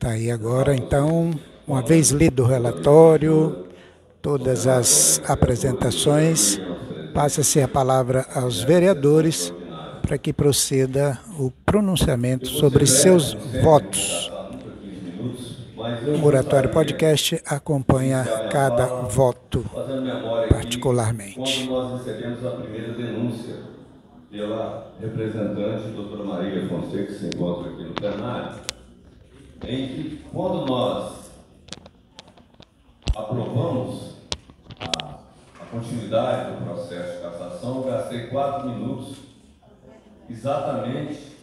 Tá aí agora, então, uma vez lido o relatório, todas as apresentações, passa-se a palavra aos vereadores para que proceda o pronunciamento sobre seus votos. O Oratório Podcast acompanha cada voto particularmente. Quando nós recebemos a primeira denúncia pela representante, doutora Maria Fonseca, que se encontra aqui no plenário, em que quando nós aprovamos a, a continuidade do processo de cassação, gastei quatro minutos exatamente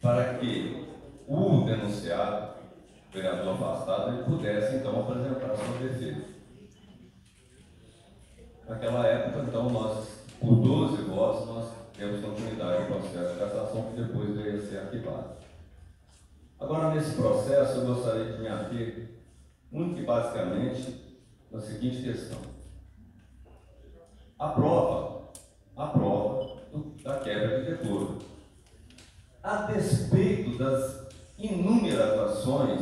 para que o denunciado, o vereador afastado, ele pudesse então apresentar sua defesa. Naquela época, então, nós, por 12 votos, nós temos continuidade do processo de cassação, que depois veio a ser arquivado. Agora, nesse processo, eu gostaria de me ater, muito basicamente, na seguinte questão. A prova, a prova do, da quebra de decoro. A despeito das inúmeras ações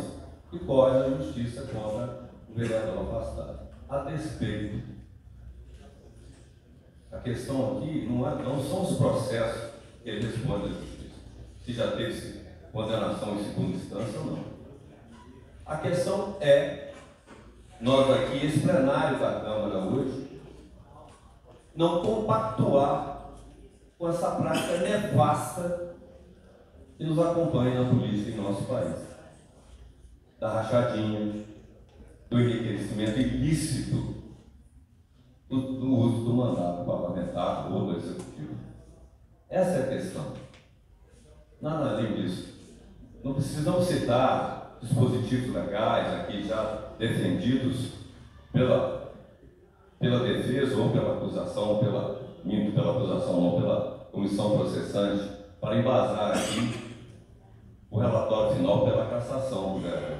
que corre a justiça contra o vereador afastado. A despeito. A questão aqui não, é, não são os processos que responde à justiça. Se já teve condenação em segunda instância ou não. A questão é, nós aqui, esse plenário da Câmara hoje, não compactuar com essa prática nevasta que nos acompanha na política em nosso país. Da rachadinha, do enriquecimento ilícito do, do uso do mandato parlamentar ou do executivo. Essa é a questão. Nada além disso. Não precisamos citar dispositivos legais aqui já defendidos pela, pela defesa ou pela acusação, ou pela, pela acusação ou pela comissão processante, para embasar aqui o relatório final pela cassação do vereador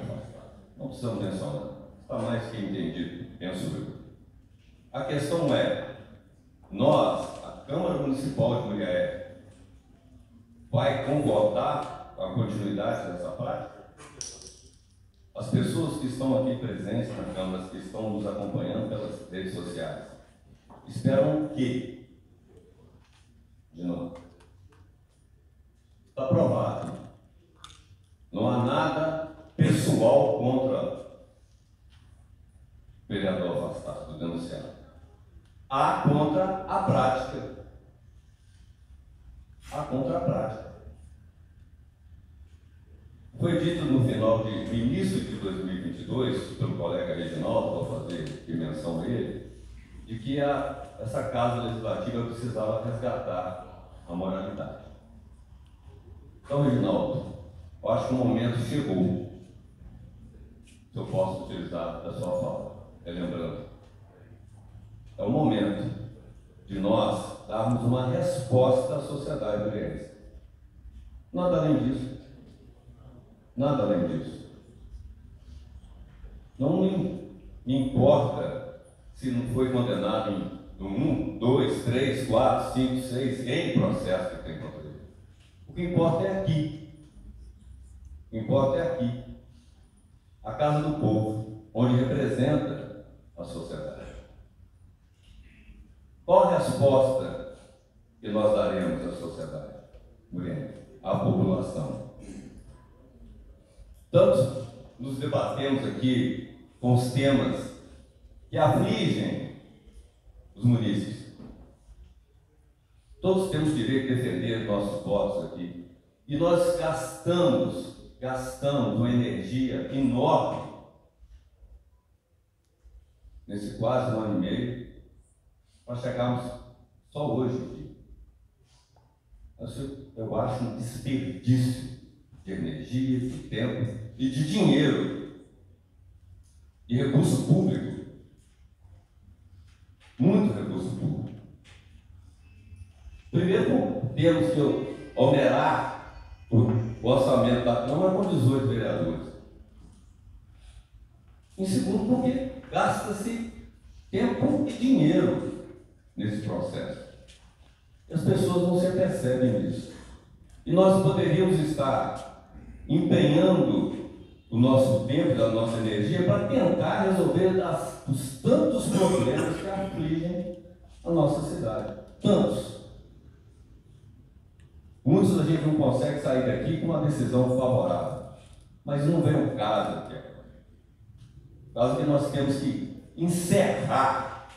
Não precisamos mencionar. Está mais que entendido, penso eu. A questão é, nós, a Câmara Municipal de Muriaé, vai concordar a continuidade dessa prática? As pessoas que estão aqui presentes na Câmara, que estão nos acompanhando pelas redes sociais, esperam o quê? De novo. Está provado. Não há nada pessoal contra o vereador afastado, do denunciado. Há contra a prática. Há contra a prática. Foi dito no final de no início de 2022 pelo colega Reginaldo, vou fazer menção a ele, de que a, essa casa legislativa precisava resgatar a moralidade. Então, Reginaldo, eu acho que o momento chegou, se eu posso utilizar da sua fala, relembrando. É o momento de nós darmos uma resposta à sociedade brasileira. Nada além disso. Nada além disso. Não me, importa se não foi condenado em um, dois, três, quatro, cinco, seis, em processo que tem contra ele. O que importa é aqui. O que importa é aqui. A casa do povo, onde representa a sociedade. Qual a resposta que nós daremos à sociedade? Mulher, à população. Tanto nos debatemos aqui com os temas que afligem os munícipes. Todos temos direito de defender nossos votos aqui. E nós gastamos, gastamos uma energia enorme nesse quase um ano e meio para chegarmos só hoje aqui. Eu acho um desperdício de energia, de tempo e de dinheiro, de recurso público. Muito recurso público. Primeiro, temos que onerar o orçamento da Câmara com 18 vereadores. Em segundo, porque gasta-se tempo e dinheiro nesse processo. E as pessoas não se apercebem disso. E nós poderíamos estar empenhando o nosso tempo, da nossa energia para tentar resolver os tantos problemas que afligem a nossa cidade. Tantos. Muitos a gente não consegue sair daqui com uma decisão favorável. Mas não vem o caso aqui. O caso que nós temos que encerrar,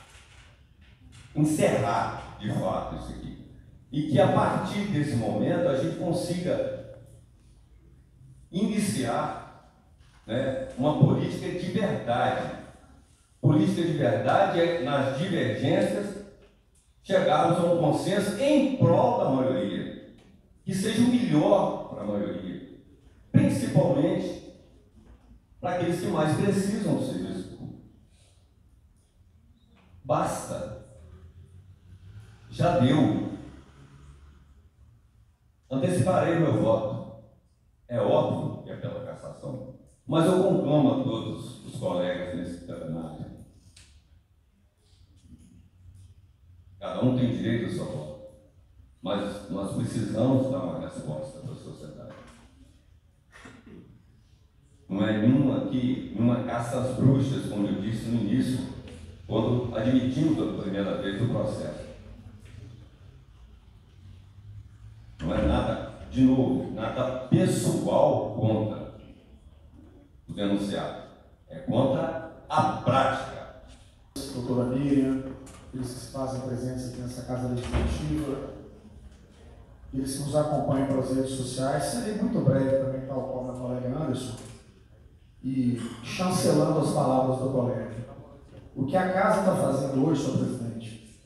encerrar de fato isso aqui. E que a partir desse momento a gente consiga iniciar né, uma política de verdade. Política de verdade é nas divergências chegarmos a um consenso em prol da maioria, que seja o melhor para a maioria, principalmente para aqueles que mais precisam do serviço público. Basta. Já deu. Anteciparei o meu voto. É óbvio que é pela cassação. Mas eu conclamo a todos os colegas nesse plenário Cada um tem direito ao seu voto. Mas nós precisamos dar uma resposta para a sociedade. Não é nenhuma aqui, nenhuma caça às bruxas, como eu disse no início, quando admitimos pela primeira vez o processo. Não é nada, de novo, nada pessoal contra denunciado. É contra a prática. Doutora Miriam, eles que fazem presentes aqui nessa Casa Legislativa, eles que nos acompanham pelas redes sociais. Serei muito breve também, tal qual meu colega Anderson, e chancelando as palavras do colega. O que a Casa está fazendo hoje, senhor presidente,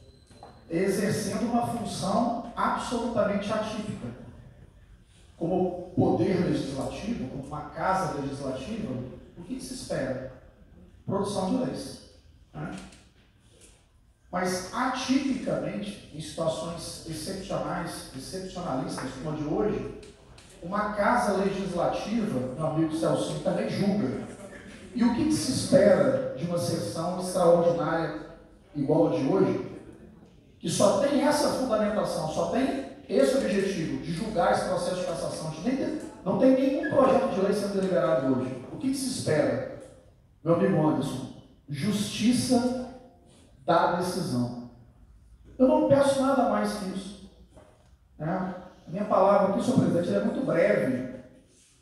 é exercendo uma função absolutamente atípica. Como poder legislativo, como uma casa legislativa, o que, que se espera? Produção de leis. Né? Mas, atipicamente, em situações excepcionais, excepcionalistas como a de hoje, uma casa legislativa, meu amigo Celso, também julga. E o que, que se espera de uma sessão extraordinária igual a de hoje, que só tem essa fundamentação, só tem esse objetivo de julgar esse processo de cassação, não tem nenhum projeto de lei sendo deliberado hoje. O que, que se espera, meu amigo Anderson? Justiça da decisão. Eu não peço nada mais que isso. Né? A minha palavra aqui, senhor presidente, é muito breve.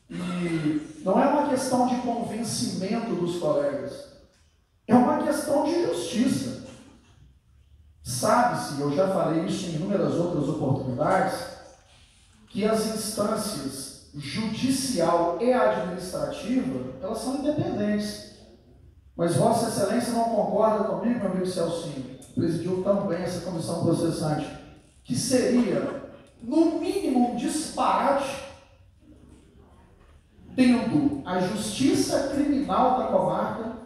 E não é uma questão de convencimento dos colegas. É uma questão de justiça. Sabe-se, eu já falei isso em inúmeras outras oportunidades, que as instâncias judicial e administrativa, elas são independentes. Mas Vossa Excelência não concorda comigo, meu amigo Celcinho, presidiu tão bem essa comissão processante, que seria, no mínimo, um disparate, tendo a justiça criminal da comarca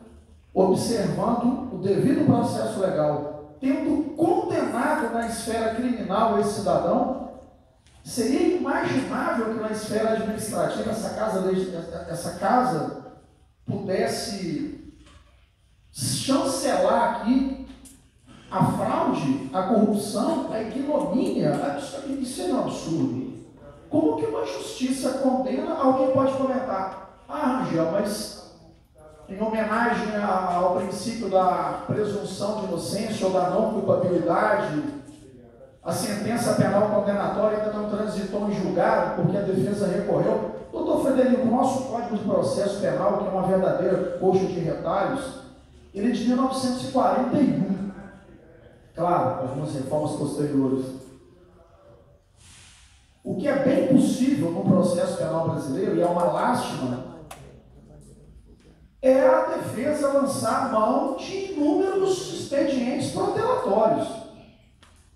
observando o devido processo legal, tendo condenado na esfera criminal esse cidadão, seria imaginável que na esfera administrativa essa casa, essa casa pudesse chancelar aqui a fraude, a corrupção, a ignomínia, isso é um absurdo. Como que uma justiça condena, alguém pode comentar, ah, Rangel, mas em homenagem ao princípio da presunção de inocência ou da não culpabilidade, a sentença penal condenatória ainda não transitou em julgado porque a defesa recorreu. Doutor Frederico, nosso Código de Processo Penal, que é uma verdadeira coxa de retalhos, ele é de 1941. Claro, algumas reformas posteriores. O que é bem possível no processo penal brasileiro, e é uma lástima, é a defesa lançar mão de inúmeros expedientes protelatórios.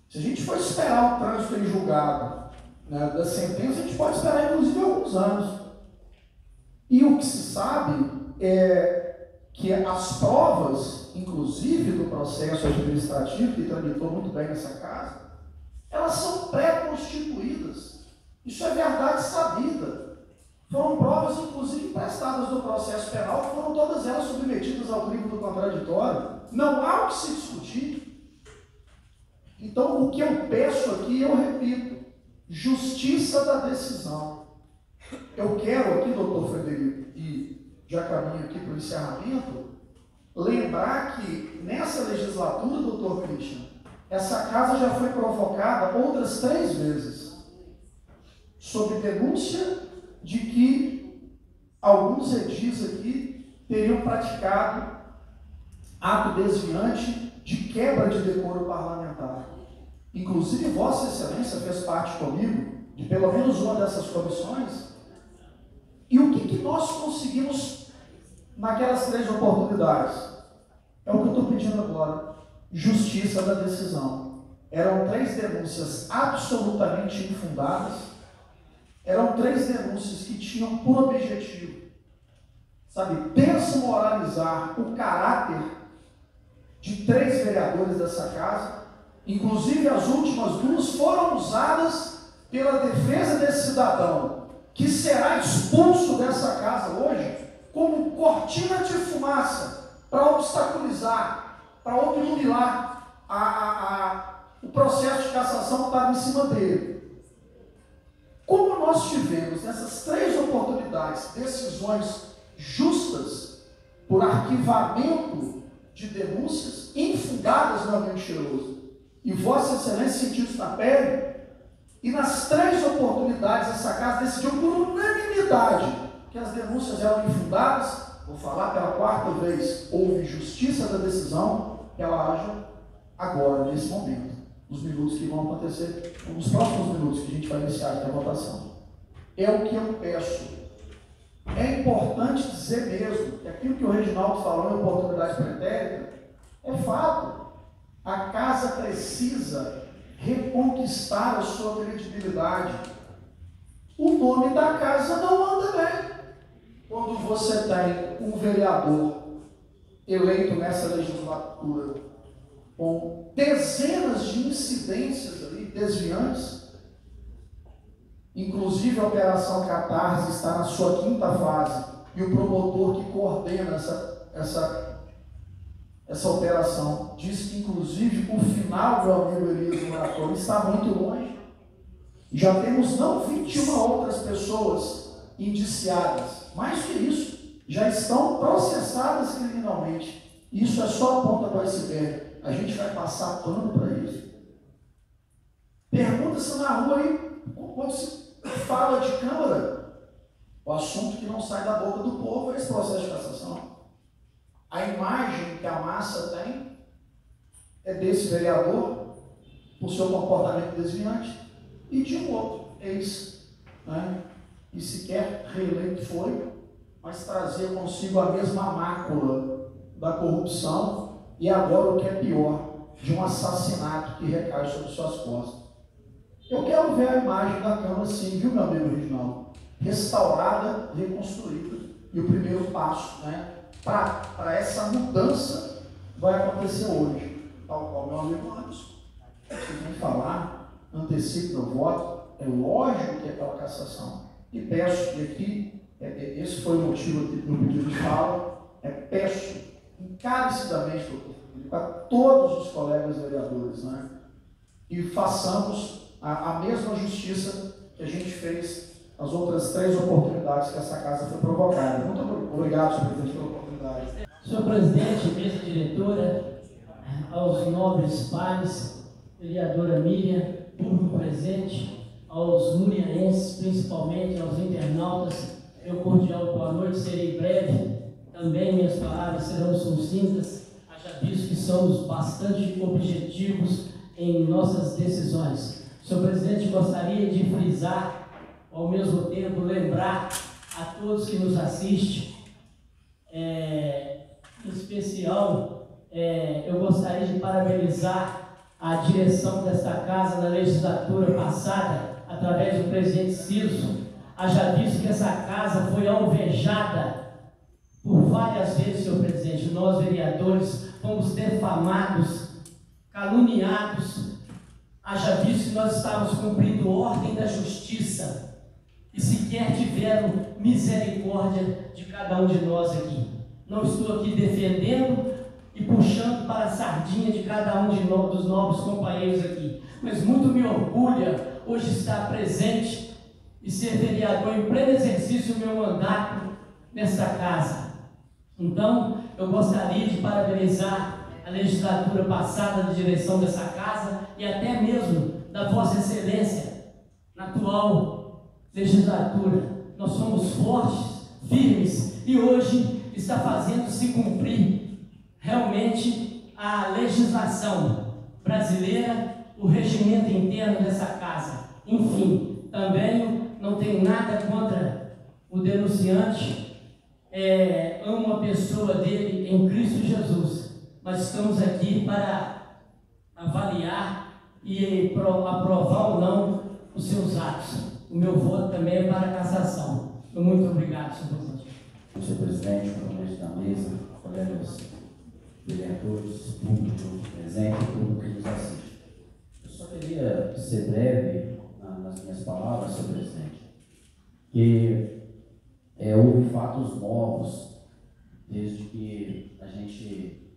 Se a gente for esperar o trânsito em julgado né, da sentença, a gente pode esperar inclusive alguns anos. E o que se sabe é que as provas, inclusive do processo administrativo, que tramitou muito bem nessa casa, elas são pré-constituídas. Isso é verdade sabida. Foram provas, inclusive, prestadas do processo penal, foram todas elas submetidas ao crivo do contraditório. Não há o que se discutir. Então, o que eu peço aqui, eu repito: justiça da decisão. Eu quero aqui, doutor Frederico, e já caminho aqui para o encerramento, lembrar que nessa legislatura, doutor Christian, essa casa já foi provocada outras três vezes, sob denúncia de que alguns edis aqui teriam praticado ato desviante de quebra de decoro parlamentar. Inclusive, Vossa Excelência fez parte comigo de pelo menos uma dessas comissões. E o que, que nós conseguimos naquelas três oportunidades? É o que eu estou pedindo agora: justiça da decisão. Eram três denúncias absolutamente infundadas, eram três denúncias que tinham por objetivo, sabe, desmoralizar o caráter de três vereadores dessa casa, inclusive as últimas duas foram usadas pela defesa desse cidadão, que será expulso dessa casa hoje, como cortina de fumaça para obstaculizar, para obnubilar a, a, a, o processo de cassação que estava em cima dele. Nós tivemos nessas três oportunidades decisões justas por arquivamento de denúncias infundadas no ambiente cheiroso, e Vossa Excelência sentiu isso na pele, e nas três oportunidades, essa casa decidiu por unanimidade que as denúncias eram infundadas. Vou falar pela quarta vez: houve justiça da decisão, ela haja agora, nesse momento, nos minutos que vão acontecer, nos próximos minutos que a gente vai iniciar a votação. É o que eu peço. É importante dizer mesmo que aquilo que o Reginaldo falou em oportunidade pretérita é fato. A casa precisa reconquistar a sua credibilidade. O nome da casa não anda bem. Quando você tem um vereador eleito nessa legislatura com dezenas de incidências ali, desviantes, inclusive a Operação Catarse está na sua quinta fase, e o promotor que coordena essa, essa essa operação. Diz que, inclusive, o final do amigo Elias Moratório está muito longe. Já temos não 21 outras pessoas indiciadas. Mais que isso, já estão processadas criminalmente. Isso é só a ponta do iceberg. A gente vai passar pano para isso. Pergunta-se na rua aí, quando se fala de Câmara, o assunto que não sai da boca do povo é esse processo de cassação. A imagem que a massa tem é desse vereador, por seu comportamento desviante, e de um outro ex, né? e sequer reeleito foi, mas trazia consigo a mesma mácula da corrupção e agora o que é pior, de um assassinato que recai sobre suas costas. Eu quero ver a imagem da Câmara sim, viu, meu amigo Reginaldo? Restaurada, reconstruída. E o primeiro passo, né? para essa mudança vai acontecer hoje. Tal qual meu amigo Anderson. Vocês vão falar, antecipe meu voto. É lógico que é pela cassação. E peço que aqui, é, é, esse foi o motivo do pedido de fala, é peço encarecidamente, para todos os colegas vereadores, né? E façamos a, a mesma justiça que a gente fez as outras três oportunidades que essa casa foi provocada. Muito obrigado, senhor presidente, pela oportunidade. Senhor presidente, mesa diretora, aos nobres pares, vereadora Miriam, público presente, aos lurianenses, principalmente aos internautas, meu cordial boa noite, serei breve, também minhas palavras serão sucintas, haja visto que somos bastante objetivos em nossas decisões. Senhor presidente, gostaria de frisar ao mesmo tempo lembrar a todos que nos assistem, é, em especial, é, eu gostaria de parabenizar a direção desta casa na legislatura passada, através do presidente Cirso. Haja visto que essa casa foi alvejada por várias vezes, senhor presidente. Nós, vereadores, fomos defamados, caluniados. Haja visto que nós estávamos cumprindo ordem da justiça e sequer tiveram misericórdia de cada um de nós aqui. Não estou aqui defendendo e puxando para a sardinha de cada um de dos novos companheiros aqui, mas muito me orgulha hoje estar presente e ser vereador em pleno exercício do meu mandato nesta casa. Então, eu gostaria de parabenizar a legislatura passada de direção dessa casa e até mesmo da Vossa Excelência na atual legislatura. Nós somos fortes, firmes e hoje está fazendo se cumprir realmente a legislação brasileira, o regimento interno dessa casa. Enfim, também não tenho nada contra o denunciante, é, amo a pessoa dele em Cristo Jesus, mas estamos aqui para avaliar e aprovar ou não os seus atos. O meu voto também é para cassação. Muito obrigado, senhor presidente. Senhor presidente, companheiros da mesa, colegas vereadores, público presente, público que nos assiste. Eu só queria ser breve nas minhas palavras, senhor presidente, que é, houve fatos novos desde que a gente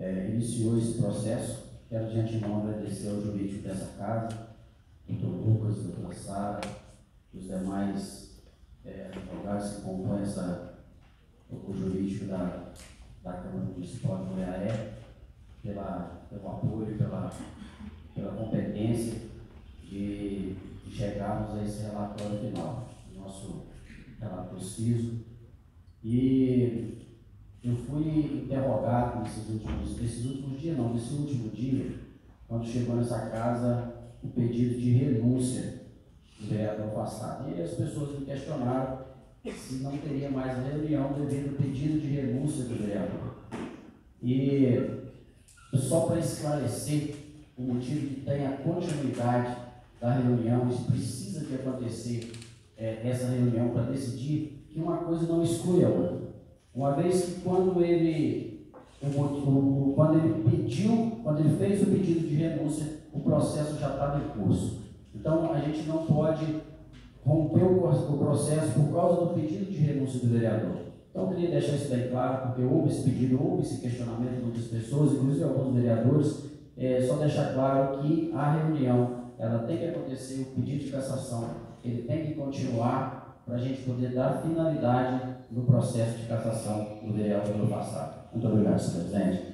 é, iniciou esse processo. Quero de antemão agradecer ao jurídico dessa casa, doutor Lucas, doutora Sara, os demais é, advogados que compõem essa, o jurídico da, da Câmara Municipal de Goiaé, pela, pelo apoio, pela, pela competência de, de chegarmos a esse relatório final, nosso relatório CISO. E eu fui interrogado nesses últimos, nesses últimos dias, não, nesse último dia, quando chegou nessa casa o pedido de renúncia do vereador afastado. E as pessoas me questionaram se não teria mais reunião devido ao pedido de renúncia do vereador. E só para esclarecer o motivo que tem a continuidade da reunião, isso precisa de acontecer é, essa reunião para decidir que uma coisa não exclui a outra. Uma vez que quando ele, quando ele pediu, quando ele fez o pedido de renúncia, o processo já estava em curso. Então a gente não pode romper o, o processo por causa do pedido de renúncia do vereador. Então eu queria deixar isso bem claro, porque houve esse pedido, houve esse questionamento de muitas pessoas, inclusive alguns vereadores, é, só deixar claro que a reunião ela tem que acontecer, o pedido de cassação ele tem que continuar para a gente poder dar finalidade no processo de cassação do vereador do passado. Muito obrigado, senhor presidente.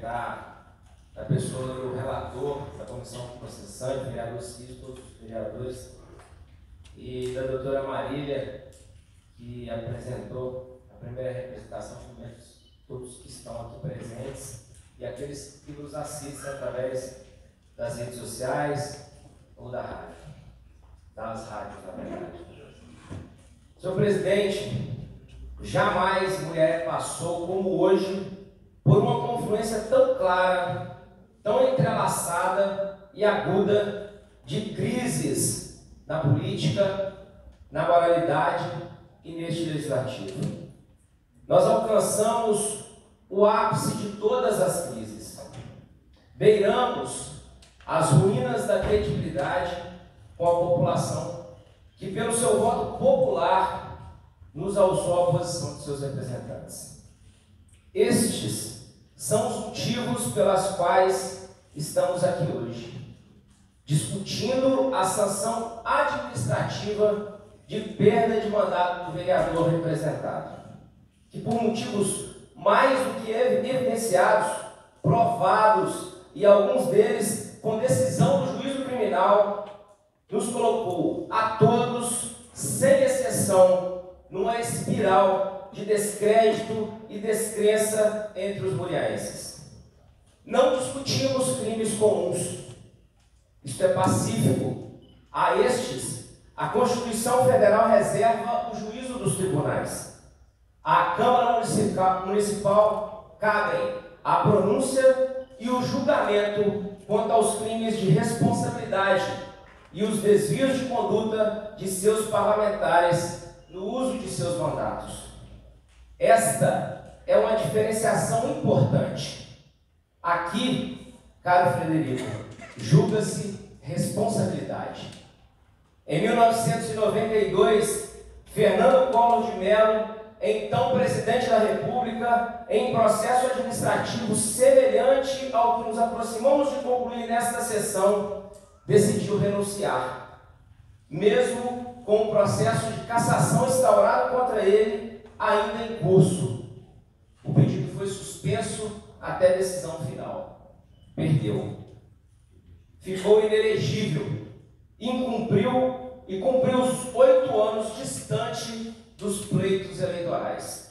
Da, pessoa do relator da comissão processante, vereador Cício, todos os vereadores, e da doutora Marília, que apresentou a primeira representação, todos que estão aqui presentes e aqueles que nos assistem através das redes sociais ou da rádio, das rádios, na verdade. Senhor presidente, jamais mulher passou como hoje por uma confluência tão clara, tão entrelaçada e aguda de crises na política, na moralidade e neste legislativo. Nós alcançamos o ápice de todas as crises. Beiramos as ruínas da credibilidade com a população, que pelo seu voto popular nos alçou a posição de seus representantes. Estes são os motivos pelas quais estamos aqui hoje, discutindo a sanção administrativa de perda de mandato do vereador representado, que por motivos mais do que evidenciados, provados e alguns deles com decisão do juízo criminal, nos colocou a todos, sem exceção, numa espiral de descrédito e descrença entre os muriaenses. Não discutimos crimes comuns. Isto é pacífico. A estes, a Constituição Federal reserva o juízo dos tribunais. À Câmara Municipal, municipal cabem a pronúncia e o julgamento quanto aos crimes de responsabilidade e os desvios de conduta de seus parlamentares no uso de seus mandatos. Esta é uma diferenciação importante. Aqui, caro Frederico, julga-se responsabilidade. Em 1992, Fernando Collor de Mello então presidente da República, em processo administrativo semelhante ao que nos aproximamos de concluir nesta sessão, decidiu renunciar. Mesmo com o processo de cassação instaurado contra ele, ainda em curso. O pedido foi suspenso até decisão final. Perdeu. Ficou inelegível. Incumpriu e cumpriu os oito anos distante dos pleitos eleitorais.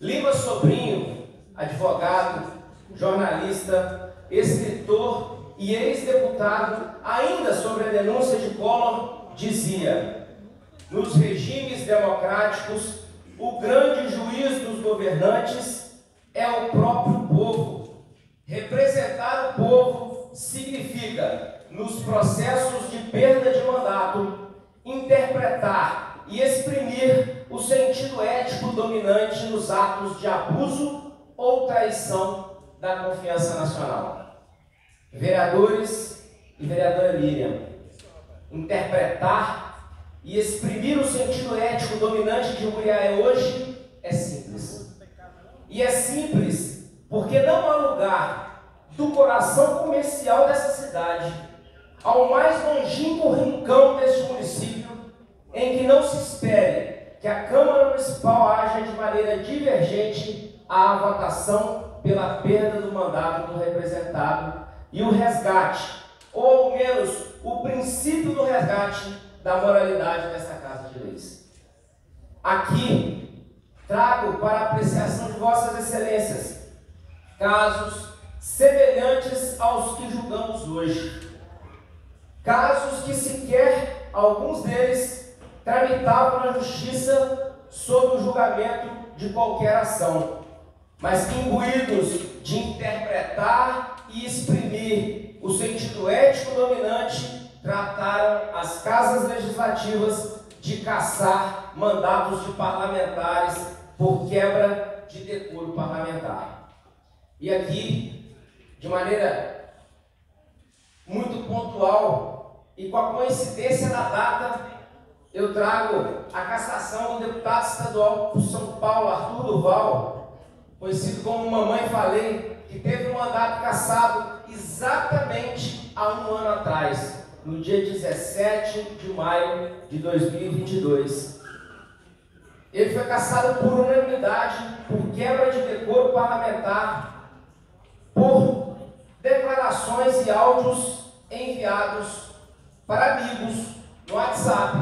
Lima Sobrinho, advogado, jornalista, escritor e ex-deputado, ainda sobre a denúncia de Collor, dizia: nos regimes democráticos, o grande juiz dos governantes é o próprio povo. Representar o povo significa, nos processos de perda de mandato, interpretar e exprimir o sentido ético dominante nos atos de abuso ou traição da confiança nacional. Vereadores e vereadora Miriam, interpretar e exprimir o sentido ético dominante de Uriaé hoje é simples. E é simples porque não há lugar do coração comercial dessa cidade ao mais longínquo rincão deste município em que não se espere que a Câmara Municipal haja de maneira divergente à votação pela perda do mandato do representado e o resgate, ou ao menos o princípio do resgate da moralidade dessa Casa de Leis. Aqui trago para apreciação de Vossas Excelências casos semelhantes aos que julgamos hoje. Casos que sequer alguns deles tramitavam na justiça sob o julgamento de qualquer ação, mas que imbuídos de interpretar e exprimir o sentido ético dominante, trataram as casas legislativas de caçar mandatos de parlamentares por quebra de decoro parlamentar. E aqui, de maneira muito pontual e com a coincidência da data, eu trago a cassação do deputado estadual por São Paulo, Arthur Duval, conhecido como Mamãe Falei, que teve um mandato cassado exatamente há um ano atrás, no dia 17 de maio de 2022. Ele foi cassado por unanimidade, por quebra de decoro parlamentar, por declarações e áudios enviados para amigos no WhatsApp,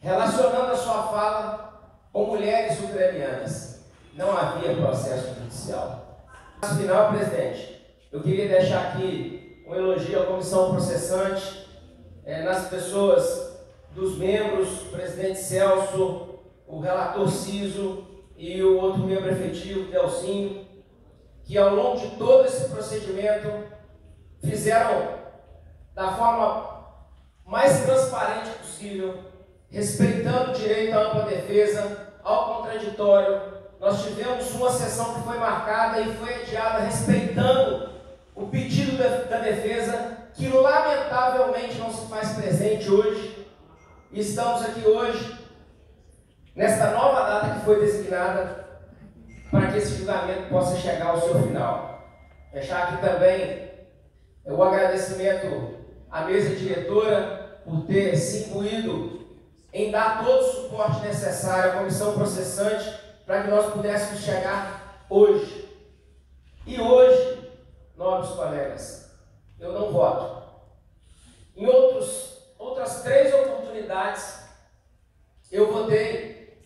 relacionando a sua fala com mulheres ucranianas. Não havia processo judicial. Final, presidente, eu queria deixar aqui um elogio à comissão processante, é, nas pessoas dos membros, o presidente Celso, o relator Ciso e o outro membro efetivo, Delcinho, que ao longo de todo esse procedimento fizeram da forma mais transparente possível, respeitando o direito à ampla defesa, ao contraditório. Nós tivemos uma sessão que foi marcada e foi adiada respeitando o pedido da, defesa, que lamentavelmente não se faz presente hoje. E estamos aqui hoje, nesta nova data que foi designada, para que esse julgamento possa chegar ao seu final. Deixar aqui também o agradecimento à mesa diretora por ter se incluído em dar todo o suporte necessário à comissão processante para que nós pudéssemos chegar hoje. E hoje, nobres colegas, eu não voto. Em outros, outras três oportunidades, eu votei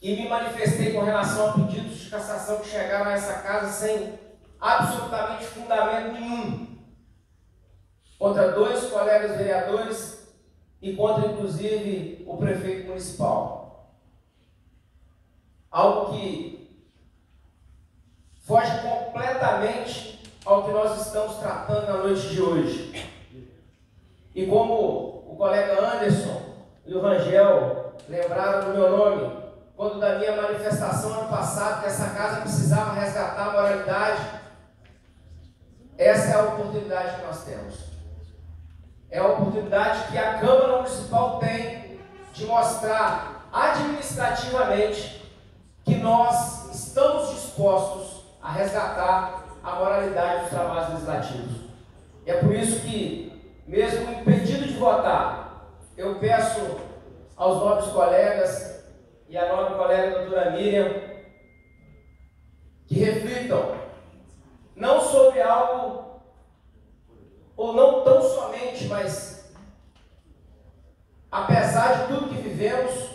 e me manifestei com relação a pedidos de cassação que chegaram a essa casa sem absolutamente fundamento nenhum. Contra dois colegas vereadores e contra, inclusive, o prefeito municipal. Algo que foge completamente ao que nós estamos tratando na noite de hoje. E como o colega Anderson e o Rangel lembraram do meu nome, quando da minha manifestação ano passado, que essa casa precisava resgatar a moralidade, essa é a oportunidade que nós temos. É a oportunidade que a Câmara Municipal tem de mostrar administrativamente nós estamos dispostos a resgatar a moralidade dos trabalhos legislativos. E é por isso que, mesmo impedido de votar, eu peço aos nobres colegas e a nobre colega doutora Miriam, que reflitam não sobre algo, ou não tão somente, mas apesar de tudo que vivemos,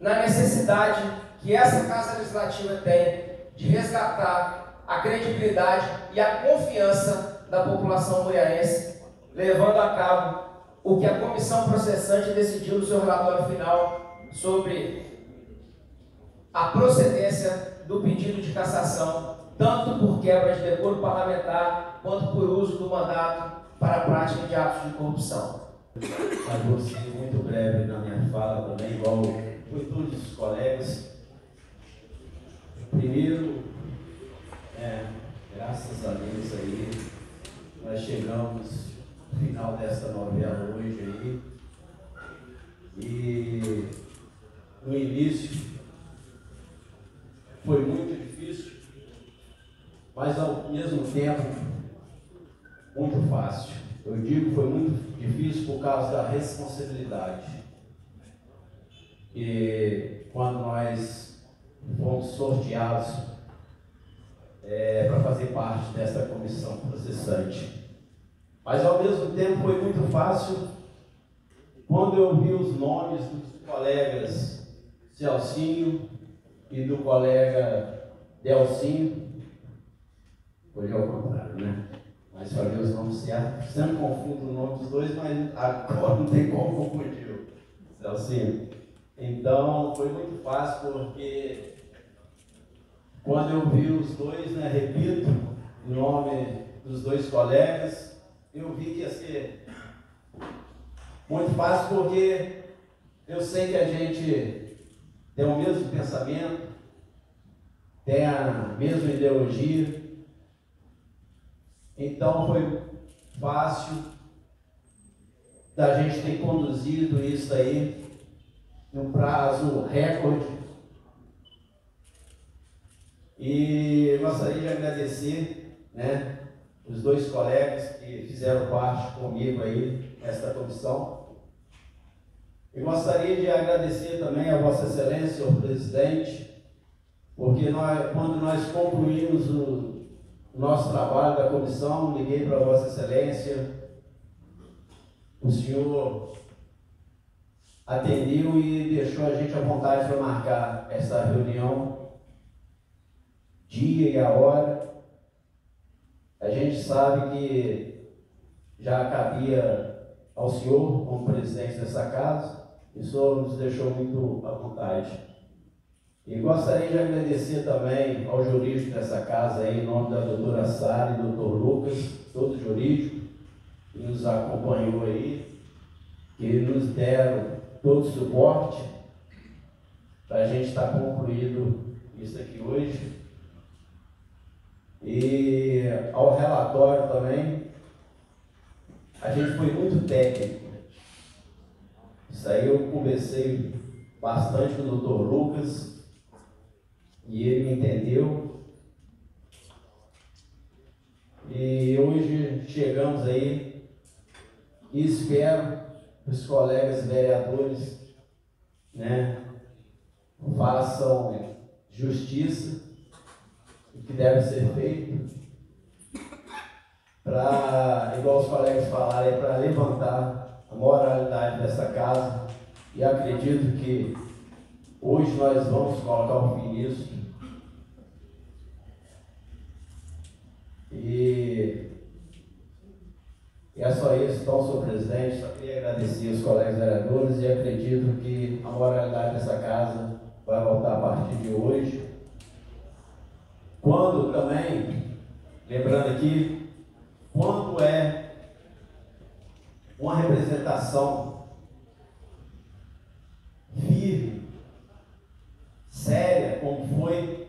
na necessidade que essa Casa Legislativa tem de resgatar a credibilidade e a confiança da população muriaense, levando a cabo o que a comissão processante decidiu no seu relatório final sobre a procedência do pedido de cassação, tanto por quebra de decoro parlamentar, quanto por uso do mandato para a prática de atos de corrupção. Mas vou ser muito breve na minha fala também, igual foi todos os colegas. Primeiro, é, graças a Deus aí, nós chegamos no final dessa novela hoje aí. E no início foi muito difícil, mas ao mesmo tempo muito fácil. Eu digo foi muito difícil por causa da responsabilidade. E quando nós fomos sorteados é, para fazer parte dessa comissão processante. Mas ao mesmo tempo foi muito fácil quando eu vi os nomes dos colegas Celcinho e do colega Delcinho. Hoje é o contrário, né? Mas falei os nomes certos. Sempre confundo o nome dos dois, mas agora não tem como confundir Celcinho. Então foi muito fácil porque quando eu vi os dois, né, repito, o nome dos dois colegas, eu vi que ia ser muito fácil porque eu sei que a gente tem o mesmo pensamento, tem a mesma ideologia. Então foi fácil da gente ter conduzido isso aí num prazo recorde. E gostaria de agradecer né, os dois colegas que fizeram parte comigo aí nesta comissão. E gostaria de agradecer também a Vossa Excelência, senhor presidente, porque nós, quando nós concluímos o, o nosso trabalho da comissão, liguei para Vossa Excelência, o senhor atendeu e deixou a gente à vontade para marcar essa reunião, dia e a hora. A gente sabe que já cabia ao senhor, como presidente dessa casa, e o senhor nos deixou muito à vontade. E gostaria de agradecer também ao jurídico dessa casa, aí, em nome da doutora Sara e doutor Lucas, todo jurídico, que nos acompanhou aí, que nos deram todo o suporte para a gente estar tá concluído isso aqui hoje. E ao relatório também, a gente foi muito técnico. Isso aí eu conversei bastante com o doutor Lucas e ele me entendeu. E hoje chegamos aí e espero os colegas vereadores né, façam justiça, que deve ser feito, para, igual os colegas falaram, é para levantar a moralidade dessa casa e acredito que hoje nós vamos colocar o fim nisso. E e é só isso, então, senhor presidente, só queria agradecer os colegas vereadores e acredito que a moralidade dessa casa vai voltar a partir de hoje. Quando também, lembrando aqui, quando é uma representação firme, séria, como foi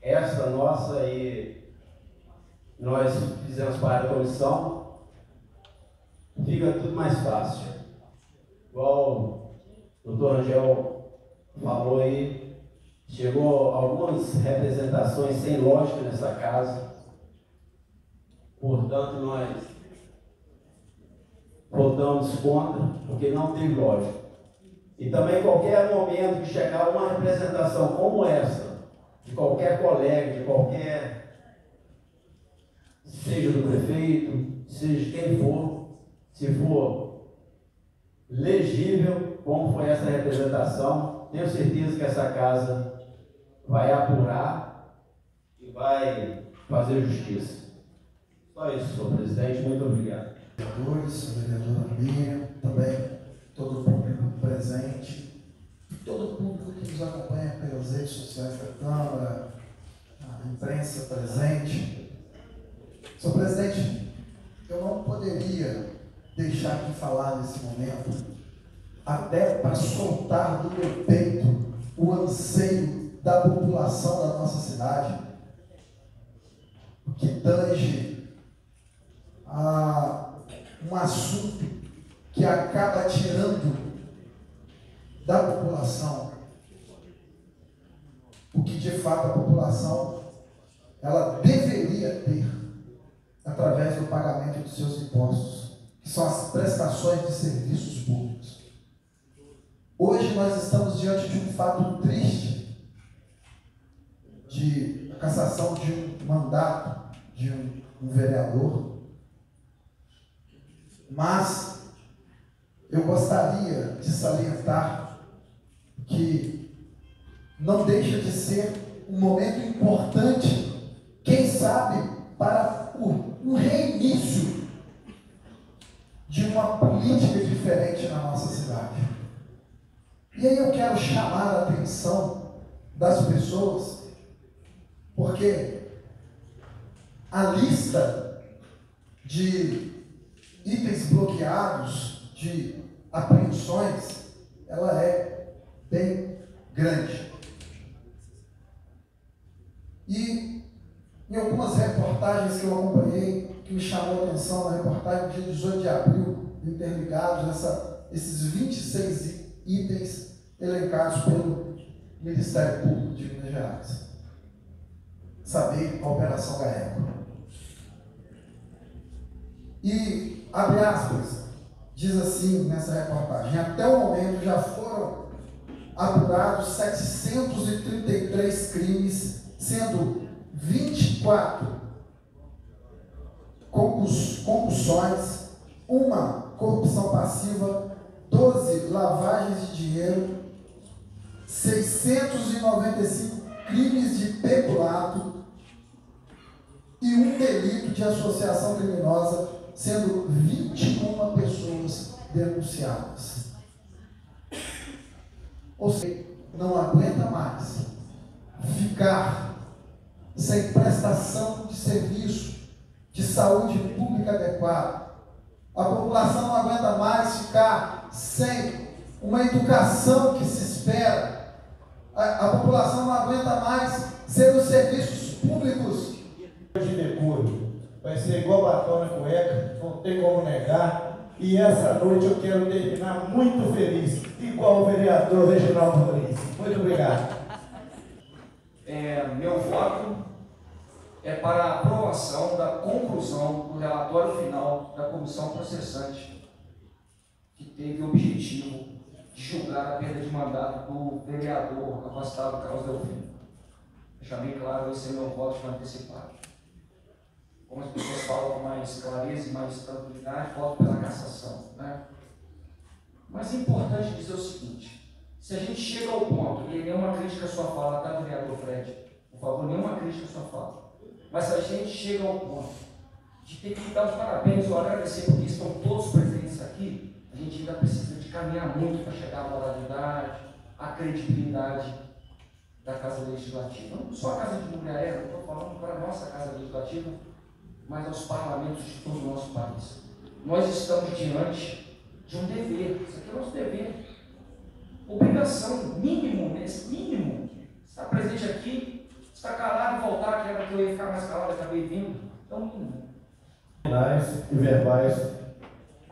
esta nossa e nós fizemos parte da comissão, fica tudo mais fácil. Igual o doutor Angel falou aí, chegou algumas representações sem lógica nessa casa. Portanto, nós votamos contra, porque não tem lógica. E também qualquer momento que chegar uma representação como essa, de qualquer colega, de qualquer, seja do prefeito, seja quem for, se for legível como foi essa representação, tenho certeza que essa casa vai apurar e vai fazer justiça. Só isso, senhor presidente. Muito obrigado. Vereadores, vereadora Miriam, também todo o público presente, todo o público que nos acompanha pelas redes sociais da Câmara, a imprensa presente. Senhor presidente, eu não poderia deixar de falar nesse momento, até para soltar do meu peito o anseio da população da nossa cidade, que tange a um assunto que acaba tirando da população o que de fato a população ela deveria ter através do pagamento dos seus impostos, que são as prestações de serviços públicos. Hoje nós estamos diante de um fato triste de cassação de um mandato de um, um vereador, mas eu gostaria de salientar que não deixa de ser um momento importante, quem sabe, para um reinício de uma política diferente na nossa cidade. E aí eu quero chamar a atenção das pessoas, porque a lista de itens bloqueados, de apreensões, ela é bem grande. E em algumas reportagens que eu acompanhei, que me chamou a atenção, na reportagem dia 18 de abril, interligados, essa, esses 26 itens elencados pelo Ministério Público de Minas Gerais. Saber a Operação Gaeco. E, abre aspas, diz assim nessa reportagem: até o momento já foram apurados 733 crimes, sendo 24 compulsões, uma corrupção passiva, 12 lavagens de dinheiro, 695 crimes de peculato e um delito de associação criminosa, sendo 21 pessoas denunciadas. Ou seja, não aguenta mais ficar sem prestação de serviço de saúde pública adequada. A população não aguenta mais ficar sem uma educação que se espera. A, a população não aguenta mais ser os serviços públicos. De decoro. Vai ser igual batom na cueca, não tem como negar. E essa noite eu quero terminar muito feliz, igual o vereador Reginaldo Lourenço. Muito obrigado. É, meu voto é para a aprovação da conclusão do relatório final da comissão processante, que teve o objetivo de julgar a perda de mandato do vereador afastado Carlos Delfim. Deixar bem claro, esse é meu voto antecipado. Como as pessoas falam com mais clareza e mais tranquilidade, voto pela cassação. Né? Mas é importante dizer o seguinte: se a gente chega ao ponto, e nenhuma crítica à sua fala, tá, vereador Fred? Por favor, nenhuma crítica à sua fala. Mas se a gente chega ao ponto de ter que dar os parabéns ou agradecer, porque estão todos presentes aqui, a gente ainda precisa de caminhar muito para chegar à moralidade, à credibilidade da Casa Legislativa. Não só a Casa de Mulher, eu estou falando para a nossa Casa Legislativa, mas aos parlamentos de todo o nosso país. Nós estamos diante de um dever, isso aqui é nosso dever. Obrigação, mínimo, mínimo. Está presente aqui, está calado e voltar, que era que eu ia ficar mais calado, acabei vindo. Então, mínimo. Finais e verbais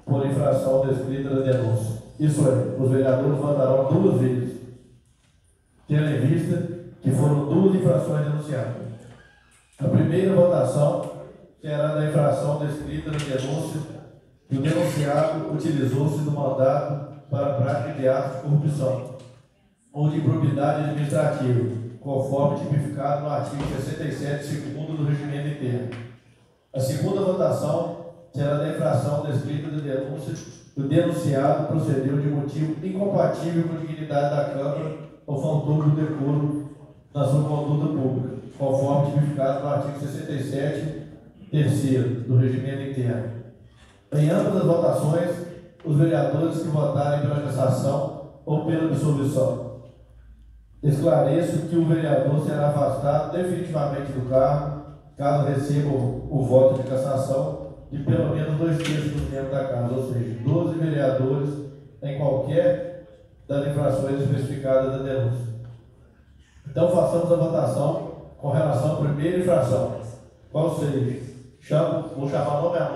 por infração descrita na denúncia. Isso é, os vereadores votarão duas vezes, tendo em vista que foram duas infrações denunciadas. A primeira votação será da infração descrita na denúncia que o denunciado utilizou-se do mandato para prática de atos de corrupção ou de improbidade administrativa, conforme tipificado no artigo 67, segundo do regimento interno. A segunda votação será da infração descrita da denúncia do denunciado procedeu de motivo incompatível com a dignidade da Câmara ou faltou do decoro na sua conduta pública, conforme tipificado no artigo 67, terceiro do regimento interno. Em ambas as votações, os vereadores que votarem pela cassação ou pela absolvição. Esclareço que o vereador será afastado definitivamente do cargo caso receba o, voto de cassação de pelo menos dois terços dos membros da Casa, ou seja, 12 vereadores em qualquer das infrações especificadas da denúncia. Então, façamos a votação com relação à primeira infração. Qual seja? Chamo, vou chamar nome a nome.